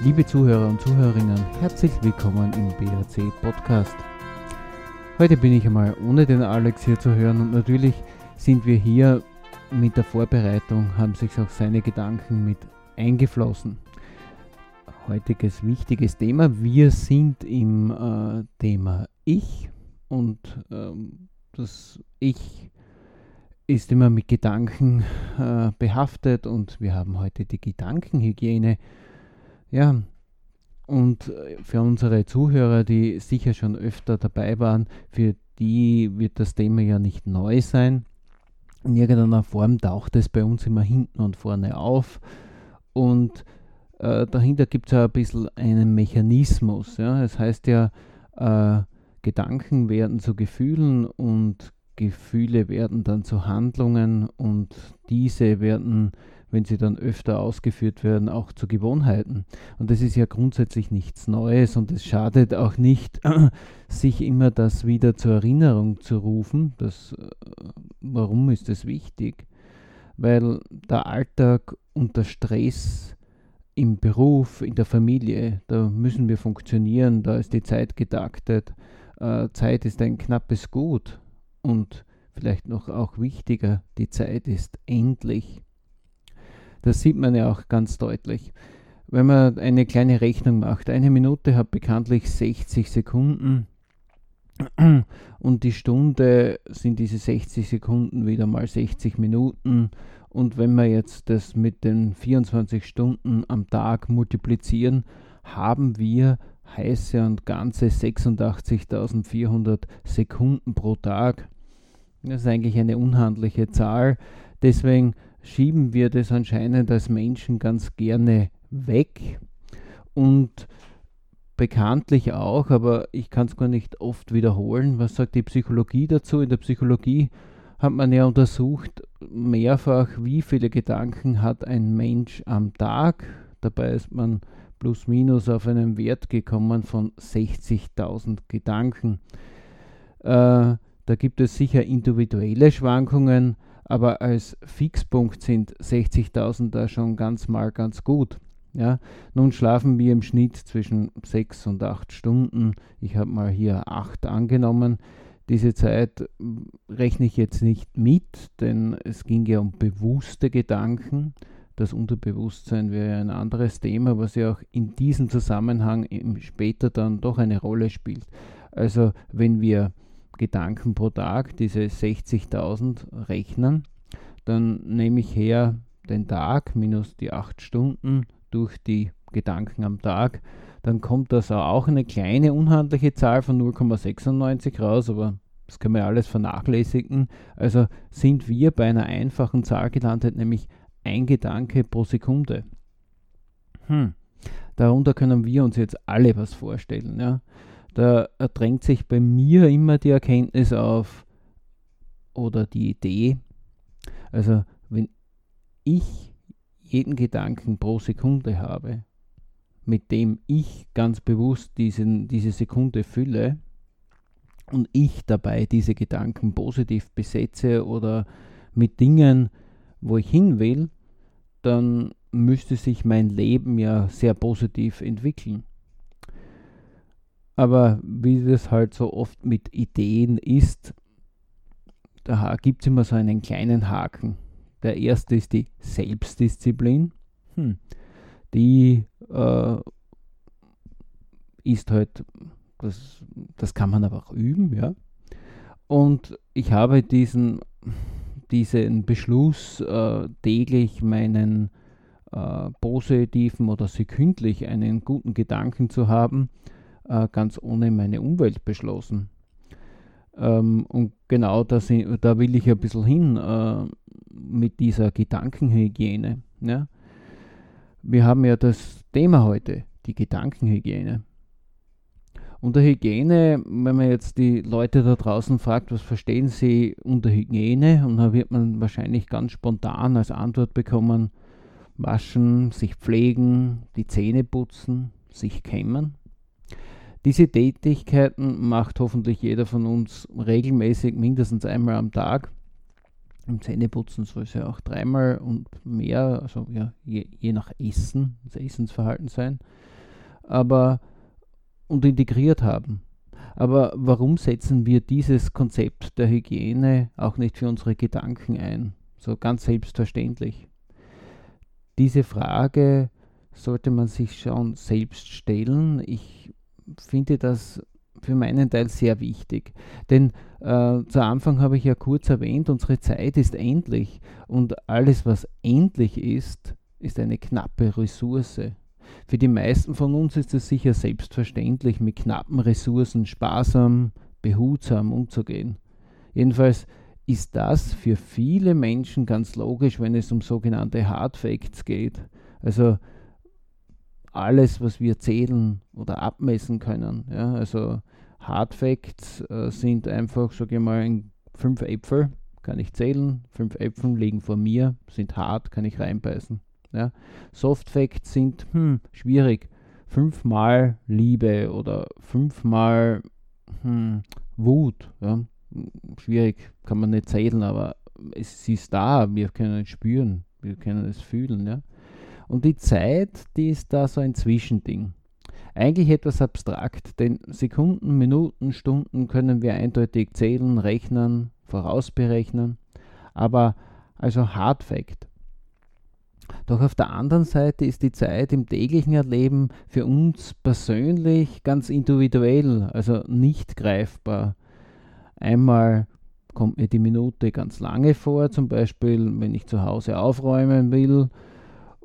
Liebe Zuhörer und Zuhörerinnen, herzlich willkommen im BRC Podcast. Heute bin ich einmal ohne den Alex hier zu hören und natürlich sind wir hier mit der Vorbereitung, haben sich auch seine Gedanken mit eingeflossen. Heutiges wichtiges Thema. Wir sind im äh, Thema Ich und ähm, das Ich ist immer mit Gedanken äh, behaftet und wir haben heute die Gedankenhygiene ja, und äh, für unsere Zuhörer, die sicher schon öfter dabei waren, für die wird das Thema ja nicht neu sein. In irgendeiner Form taucht es bei uns immer hinten und vorne auf. Und äh, dahinter gibt es ja ein bisschen einen Mechanismus. Ja? Das heißt ja, äh, Gedanken werden zu Gefühlen und Gefühle werden dann zu Handlungen und diese werden wenn sie dann öfter ausgeführt werden, auch zu Gewohnheiten. Und das ist ja grundsätzlich nichts Neues und es schadet auch nicht, sich immer das wieder zur Erinnerung zu rufen. Das, äh, warum ist das wichtig? Weil der Alltag unter Stress im Beruf, in der Familie, da müssen wir funktionieren, da ist die Zeit getaktet. Äh, Zeit ist ein knappes Gut und vielleicht noch auch wichtiger, die Zeit ist endlich. Das sieht man ja auch ganz deutlich. Wenn man eine kleine Rechnung macht, eine Minute hat bekanntlich 60 Sekunden und die Stunde sind diese 60 Sekunden wieder mal 60 Minuten. Und wenn wir jetzt das mit den 24 Stunden am Tag multiplizieren, haben wir heiße und ganze 86.400 Sekunden pro Tag. Das ist eigentlich eine unhandliche Zahl. Deswegen schieben wir das anscheinend als Menschen ganz gerne weg und bekanntlich auch, aber ich kann es gar nicht oft wiederholen. Was sagt die Psychologie dazu? In der Psychologie hat man ja untersucht mehrfach, wie viele Gedanken hat ein Mensch am Tag. Dabei ist man plus minus auf einen Wert gekommen von 60.000 Gedanken. Äh, da gibt es sicher individuelle Schwankungen, aber als Fixpunkt sind 60.000 da schon ganz mal ganz gut. Ja, nun schlafen wir im Schnitt zwischen 6 und 8 Stunden. Ich habe mal hier 8 angenommen. Diese Zeit hm, rechne ich jetzt nicht mit, denn es ging ja um bewusste Gedanken. Das Unterbewusstsein wäre ein anderes Thema, was ja auch in diesem Zusammenhang später dann doch eine Rolle spielt. Also wenn wir Gedanken pro Tag, diese 60.000 rechnen, dann nehme ich her den Tag minus die 8 Stunden durch die Gedanken am Tag, dann kommt das auch eine kleine unhandliche Zahl von 0,96 raus, aber das können wir alles vernachlässigen. Also sind wir bei einer einfachen Zahl gelandet, nämlich ein Gedanke pro Sekunde. Hm. Darunter können wir uns jetzt alle was vorstellen. Ja? Da drängt sich bei mir immer die Erkenntnis auf oder die Idee, also wenn ich jeden Gedanken pro Sekunde habe, mit dem ich ganz bewusst diesen, diese Sekunde fülle und ich dabei diese Gedanken positiv besetze oder mit Dingen, wo ich hin will, dann müsste sich mein Leben ja sehr positiv entwickeln. Aber wie das halt so oft mit Ideen ist, da gibt es immer so einen kleinen Haken. Der erste ist die Selbstdisziplin. Hm. Die äh, ist halt, das, das kann man aber auch üben, ja. Und ich habe diesen, diesen Beschluss, äh, täglich meinen äh, positiven oder sekündlich einen guten Gedanken zu haben, äh, ganz ohne meine Umwelt beschlossen. Ähm, und genau das, da will ich ein bisschen hin äh, mit dieser Gedankenhygiene. Ja? Wir haben ja das Thema heute, die Gedankenhygiene. Unter Hygiene, wenn man jetzt die Leute da draußen fragt, was verstehen sie unter Hygiene, und da wird man wahrscheinlich ganz spontan als Antwort bekommen, waschen, sich pflegen, die Zähne putzen, sich kämmen. Diese Tätigkeiten macht hoffentlich jeder von uns regelmäßig, mindestens einmal am Tag. Im Zähneputzen soll es ja auch dreimal und mehr, also ja, je, je nach Essen, das Essensverhalten sein, aber und integriert haben. Aber warum setzen wir dieses Konzept der Hygiene auch nicht für unsere Gedanken ein? So ganz selbstverständlich. Diese Frage sollte man sich schon selbst stellen. Ich finde das für meinen Teil sehr wichtig. Denn äh, zu Anfang habe ich ja kurz erwähnt, unsere Zeit ist endlich und alles, was endlich ist, ist eine knappe Ressource. Für die meisten von uns ist es sicher selbstverständlich, mit knappen Ressourcen sparsam, behutsam umzugehen. Jedenfalls ist das für viele Menschen ganz logisch, wenn es um sogenannte Hard Facts geht. Also alles, was wir zählen oder abmessen können. Ja? Also Hard Facts äh, sind einfach, sage ich mal, fünf Äpfel kann ich zählen, fünf Äpfel liegen vor mir, sind hart, kann ich reinbeißen. Ja? Soft Facts sind hm, schwierig. Fünfmal Liebe oder fünfmal hm, Wut. Ja? Schwierig, kann man nicht zählen, aber es ist da, wir können es spüren, wir können es fühlen. Ja? Und die Zeit, die ist da so ein Zwischending. Eigentlich etwas abstrakt, denn Sekunden, Minuten, Stunden können wir eindeutig zählen, rechnen, vorausberechnen, aber also Hard Fact. Doch auf der anderen Seite ist die Zeit im täglichen Erleben für uns persönlich ganz individuell, also nicht greifbar. Einmal kommt mir die Minute ganz lange vor, zum Beispiel wenn ich zu Hause aufräumen will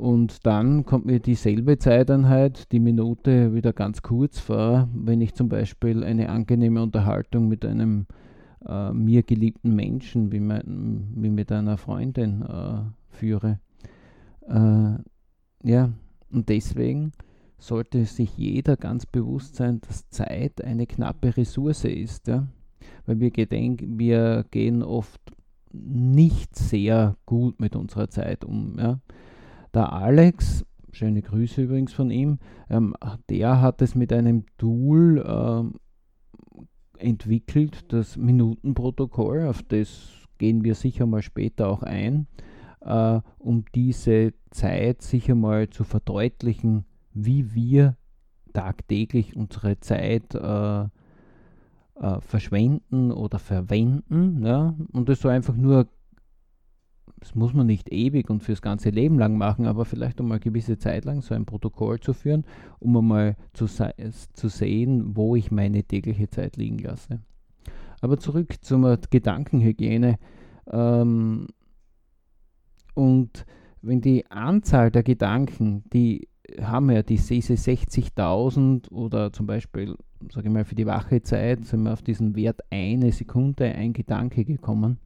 und dann kommt mir dieselbe Zeiteinheit, die Minute, wieder ganz kurz vor, wenn ich zum Beispiel eine angenehme Unterhaltung mit einem äh, mir geliebten Menschen, wie, mein, wie mit einer Freundin, äh, führe. Äh, ja, und deswegen sollte sich jeder ganz bewusst sein, dass Zeit eine knappe Ressource ist. Ja? Weil wir, gedenken, wir gehen oft nicht sehr gut mit unserer Zeit um. Ja? Der Alex, schöne Grüße übrigens von ihm, ähm, der hat es mit einem Tool ähm, entwickelt, das Minutenprotokoll, auf das gehen wir sicher mal später auch ein, äh, um diese Zeit sicher mal zu verdeutlichen, wie wir tagtäglich unsere Zeit äh, äh, verschwenden oder verwenden. Ja? Und das soll einfach nur das muss man nicht ewig und fürs ganze Leben lang machen, aber vielleicht einmal gewisse Zeit lang so ein Protokoll zu führen, um einmal zu, zu sehen, wo ich meine tägliche Zeit liegen lasse. Aber zurück zur Gedankenhygiene. Ähm, und wenn die Anzahl der Gedanken, die haben ja diese 60.000 oder zum Beispiel, sage ich mal, für die wache Zeit sind wir auf diesen Wert eine Sekunde ein Gedanke gekommen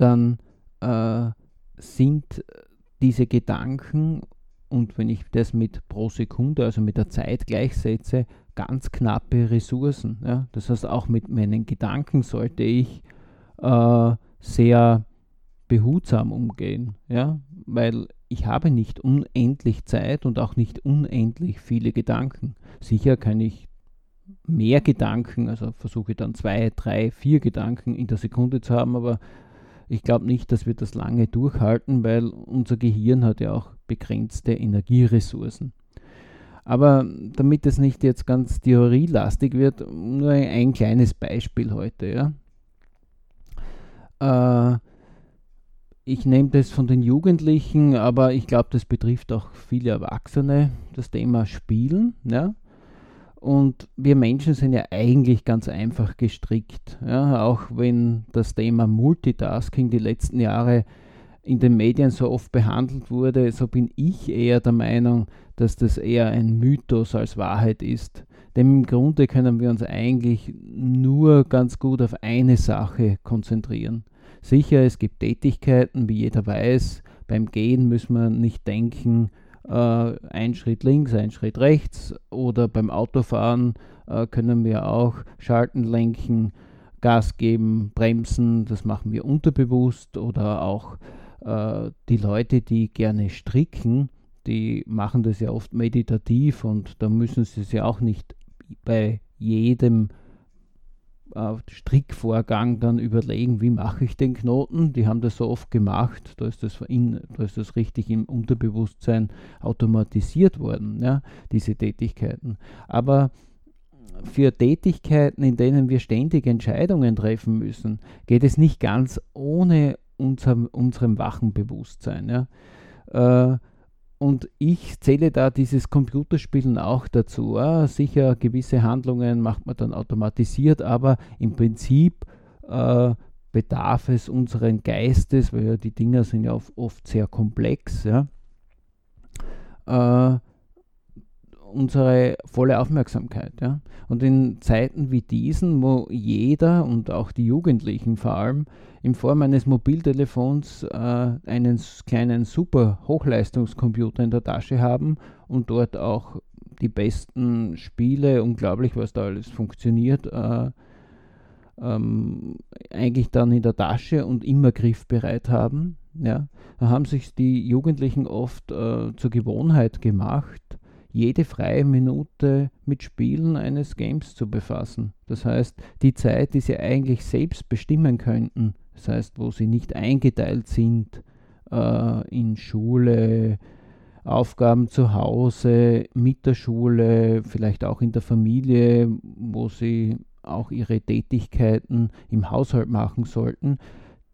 dann äh, sind diese Gedanken, und wenn ich das mit pro Sekunde, also mit der Zeit gleichsetze, ganz knappe Ressourcen. Ja? Das heißt, auch mit meinen Gedanken sollte ich äh, sehr behutsam umgehen, ja? weil ich habe nicht unendlich Zeit und auch nicht unendlich viele Gedanken. Sicher kann ich mehr Gedanken, also versuche dann zwei, drei, vier Gedanken in der Sekunde zu haben, aber ich glaube nicht, dass wir das lange durchhalten, weil unser Gehirn hat ja auch begrenzte Energieressourcen. Aber damit es nicht jetzt ganz theorielastig wird, nur ein, ein kleines Beispiel heute. Ja. Äh, ich nehme das von den Jugendlichen, aber ich glaube, das betrifft auch viele Erwachsene, das Thema Spielen. Ja. Und wir Menschen sind ja eigentlich ganz einfach gestrickt. Ja, auch wenn das Thema Multitasking die letzten Jahre in den Medien so oft behandelt wurde, so bin ich eher der Meinung, dass das eher ein Mythos als Wahrheit ist. Denn im Grunde können wir uns eigentlich nur ganz gut auf eine Sache konzentrieren. Sicher, es gibt Tätigkeiten, wie jeder weiß, beim Gehen müssen wir nicht denken, äh, ein Schritt links, ein Schritt rechts. Oder beim Autofahren äh, können wir auch schalten, lenken, Gas geben, bremsen, das machen wir unterbewusst. Oder auch äh, die Leute, die gerne stricken, die machen das ja oft meditativ. Und da müssen sie es ja auch nicht bei jedem äh, Strickvorgang dann überlegen, wie mache ich den Knoten. Die haben das so oft gemacht, da ist das, in, da ist das richtig im Unterbewusstsein automatisiert worden, ja, diese Tätigkeiten. Aber für Tätigkeiten, in denen wir ständig Entscheidungen treffen müssen, geht es nicht ganz ohne unser, unserem wachen Bewusstsein. Ja. Äh, und ich zähle da dieses Computerspielen auch dazu. Ja, sicher, gewisse Handlungen macht man dann automatisiert, aber im Prinzip äh, bedarf es unseren Geistes, weil ja die Dinger sind ja oft sehr komplex, ja, äh, unsere volle Aufmerksamkeit. Ja. Und in Zeiten wie diesen, wo jeder und auch die Jugendlichen vor allem in Form eines Mobiltelefons äh, einen kleinen super Hochleistungscomputer in der Tasche haben und dort auch die besten Spiele, unglaublich, was da alles funktioniert, äh, ähm, eigentlich dann in der Tasche und immer griffbereit haben. Ja. Da haben sich die Jugendlichen oft äh, zur Gewohnheit gemacht, jede freie Minute mit Spielen eines Games zu befassen. Das heißt, die Zeit, die sie eigentlich selbst bestimmen könnten, das heißt, wo sie nicht eingeteilt sind äh, in Schule, Aufgaben zu Hause, mit der Schule, vielleicht auch in der Familie, wo sie auch ihre Tätigkeiten im Haushalt machen sollten,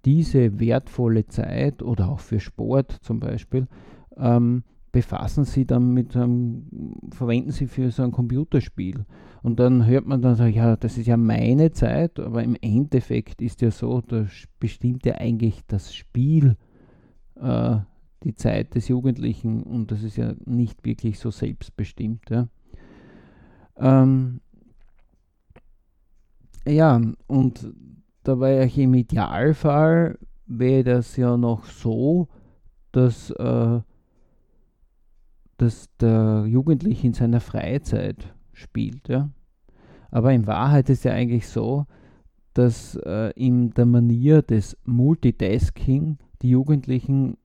diese wertvolle Zeit oder auch für Sport zum Beispiel, ähm, befassen sie dann mit einem, verwenden sie für so ein Computerspiel. Und dann hört man dann so, ja, das ist ja meine Zeit, aber im Endeffekt ist ja so, da bestimmt ja eigentlich das Spiel äh, die Zeit des Jugendlichen und das ist ja nicht wirklich so selbstbestimmt. Ja, ähm, ja und da war ja im Idealfall wäre das ja noch so, dass äh, dass der Jugendliche in seiner Freizeit spielt. Ja? Aber in Wahrheit ist ja eigentlich so, dass äh, in der Manier des Multitasking die Jugendlichen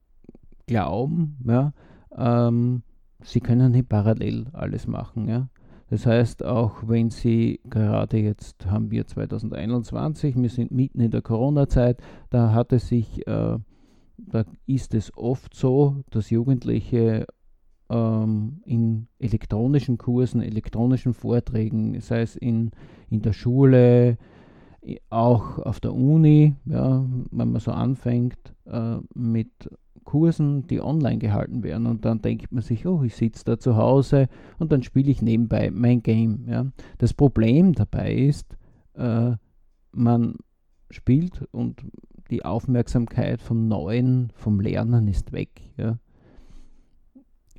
glauben, ja, ähm, sie können nicht parallel alles machen. Ja? Das heißt, auch wenn sie gerade jetzt haben wir 2021, wir sind mitten in der Corona-Zeit, da hat es sich, äh, da ist es oft so, dass Jugendliche ähm, in elektronischen Kursen, elektronischen Vorträgen, sei es in, in der Schule, auch auf der Uni, ja, wenn man so anfängt äh, mit Kursen, die online gehalten werden und dann denkt man sich, oh, ich sitze da zu Hause und dann spiele ich nebenbei mein Game. Ja. Das Problem dabei ist, äh, man spielt und die Aufmerksamkeit vom Neuen, vom Lernen ist weg. Ja.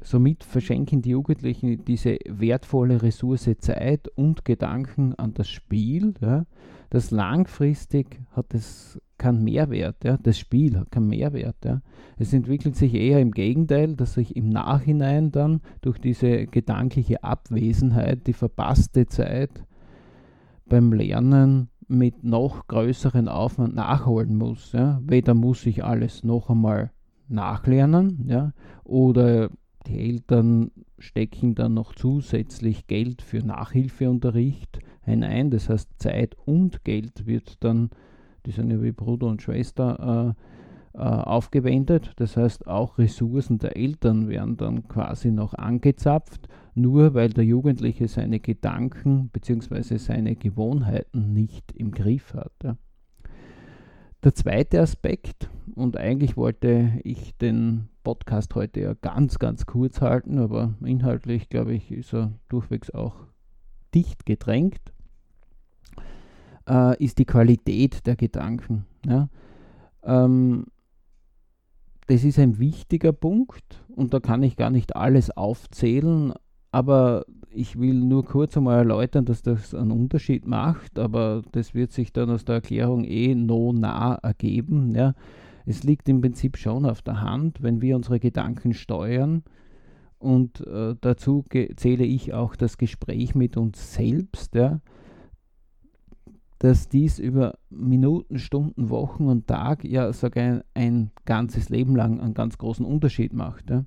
Somit verschenken die Jugendlichen diese wertvolle Ressource Zeit und Gedanken an das Spiel. Ja. Das langfristig hat es keinen Mehrwert. Ja. Das Spiel hat keinen Mehrwert. Ja. Es entwickelt sich eher im Gegenteil, dass sich im Nachhinein dann durch diese gedankliche Abwesenheit, die verpasste Zeit beim Lernen mit noch größeren Aufwand nachholen muss. Ja. Weder muss ich alles noch einmal nachlernen, ja, oder die Eltern stecken dann noch zusätzlich Geld für Nachhilfeunterricht hinein. Das heißt, Zeit und Geld wird dann, die sind ja wie Bruder und Schwester, äh, äh, aufgewendet. Das heißt, auch Ressourcen der Eltern werden dann quasi noch angezapft, nur weil der Jugendliche seine Gedanken bzw. seine Gewohnheiten nicht im Griff hat. Ja. Der zweite Aspekt, und eigentlich wollte ich den Podcast heute ja ganz, ganz kurz halten, aber inhaltlich, glaube ich, ist er durchwegs auch dicht gedrängt, äh, ist die Qualität der Gedanken. Ja? Ähm, das ist ein wichtiger Punkt und da kann ich gar nicht alles aufzählen, aber ich will nur kurz einmal erläutern, dass das einen Unterschied macht, aber das wird sich dann aus der Erklärung eh no nah ergeben. Ja? es liegt im Prinzip schon auf der Hand, wenn wir unsere Gedanken steuern. Und äh, dazu zähle ich auch das Gespräch mit uns selbst, ja, dass dies über Minuten, Stunden, Wochen und Tag, ja sogar ein, ein ganzes Leben lang einen ganz großen Unterschied macht. Ja.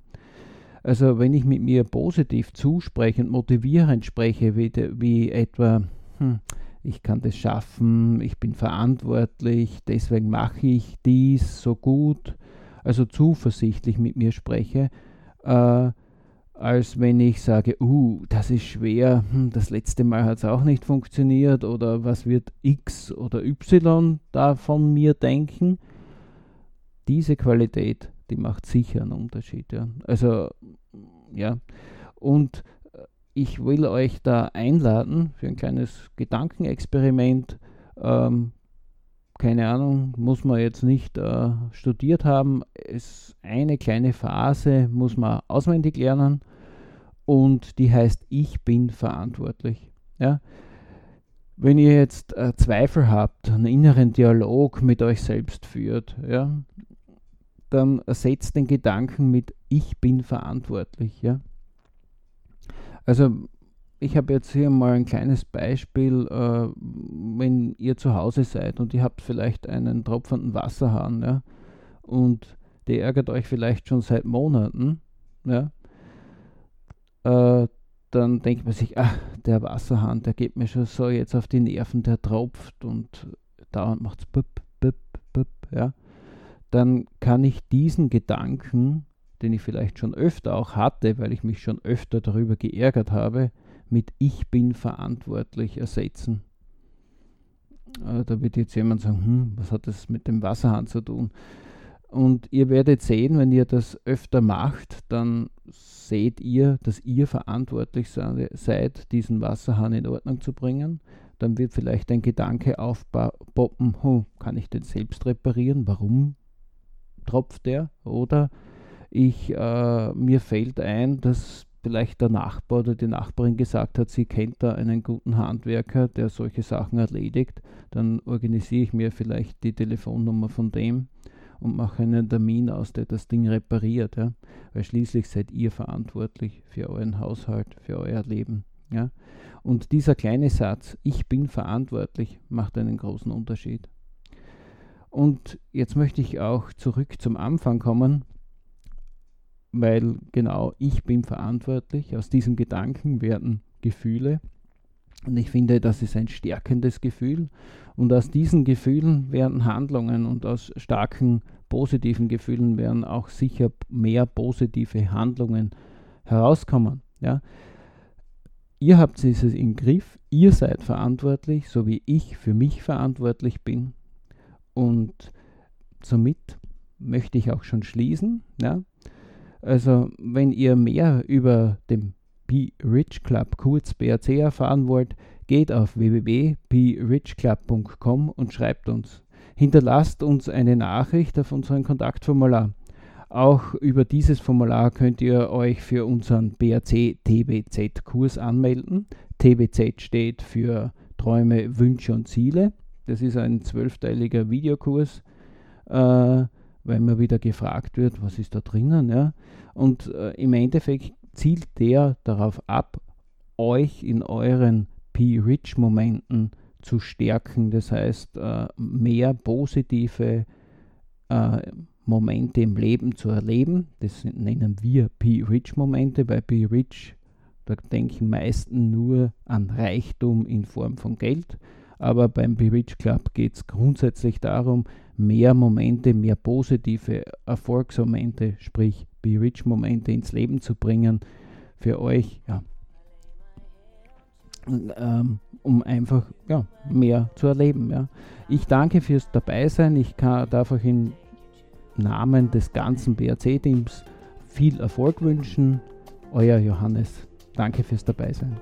Also wenn ich mit mir positiv zuspreche und motivierend spreche, wie, wie etwa, hm, ich kann das schaffen, ich bin verantwortlich, deswegen mache ich dies so gut, also zuversichtlich mit mir spreche, äh, als wenn ich sage, uh, das ist schwer, hm, das letzte Mal hat es auch nicht funktioniert oder was wird X oder Y da von mir denken. Diese Qualität, die macht sicher einen Unterschied. Ja. Also, ja. Und äh, ich will euch da einladen für ein kleines Gedankenexperiment. Ähm, keine Ahnung, muss man jetzt nicht äh, studiert haben. Es eine kleine Phase muss man auswendig lernen und die heißt Ich bin verantwortlich. Ja? Wenn ihr jetzt äh, Zweifel habt, einen inneren Dialog mit euch selbst führt, ja, dann ersetzt den Gedanken mit Ich bin verantwortlich. Ja? Also ich habe jetzt hier mal ein kleines Beispiel, äh, wenn ihr zu Hause seid und ihr habt vielleicht einen tropfenden Wasserhahn, ja, und der ärgert euch vielleicht schon seit Monaten, ja, äh, dann denkt man sich, ach, der Wasserhahn, der geht mir schon so jetzt auf die Nerven, der tropft und dauernd macht es ja. Dann kann ich diesen Gedanken, den ich vielleicht schon öfter auch hatte, weil ich mich schon öfter darüber geärgert habe, mit Ich bin verantwortlich ersetzen. Äh, da wird jetzt jemand sagen, hm, was hat das mit dem Wasserhahn zu tun? Und ihr werdet sehen, wenn ihr das öfter macht, dann seht ihr, dass ihr verantwortlich seid, diesen Wasserhahn in Ordnung zu bringen. Dann wird vielleicht ein Gedanke aufpoppen, oh, kann ich den selbst reparieren? Warum tropft der? Oder ich, äh, mir fällt ein, dass vielleicht der Nachbar oder die Nachbarin gesagt hat, sie kennt da einen guten Handwerker, der solche Sachen erledigt, dann organisiere ich mir vielleicht die Telefonnummer von dem und mache einen Termin aus, der das Ding repariert. Ja? Weil schließlich seid ihr verantwortlich für euren Haushalt, für euer Leben. Ja? Und dieser kleine Satz, ich bin verantwortlich, macht einen großen Unterschied. Und jetzt möchte ich auch zurück zum Anfang kommen weil genau ich bin verantwortlich. Aus diesem Gedanken werden Gefühle. Und ich finde, das ist ein stärkendes Gefühl. Und aus diesen Gefühlen werden Handlungen und aus starken positiven Gefühlen werden auch sicher mehr positive Handlungen herauskommen. Ja? Ihr habt es im Griff, ihr seid verantwortlich, so wie ich für mich verantwortlich bin. Und somit möchte ich auch schon schließen. Ja? Also wenn ihr mehr über den Be Rich Club, kurz BRC, erfahren wollt, geht auf www.berichclub.com und schreibt uns. Hinterlasst uns eine Nachricht auf unserem Kontaktformular. Auch über dieses Formular könnt ihr euch für unseren BRC TBZ Kurs anmelden. TBZ steht für Träume, Wünsche und Ziele. Das ist ein zwölfteiliger Videokurs. Äh, weil immer wieder gefragt wird, was ist da drinnen. Ja? Und äh, im Endeffekt zielt der darauf ab, euch in euren P-Rich-Momenten zu stärken. Das heißt, äh, mehr positive äh, Momente im Leben zu erleben. Das nennen wir P-Rich-Momente. Bei P-Rich, da denken meisten nur an Reichtum in Form von Geld. Aber beim P-Rich Club geht es grundsätzlich darum, mehr Momente, mehr positive Erfolgsmomente, sprich Be Rich Momente ins Leben zu bringen für euch, ja, ähm, um einfach ja, mehr zu erleben. Ja. Ich danke fürs Dabeisein. Ich kann, darf euch im Namen des ganzen BRC-Teams viel Erfolg wünschen. Euer Johannes. Danke fürs Dabeisein.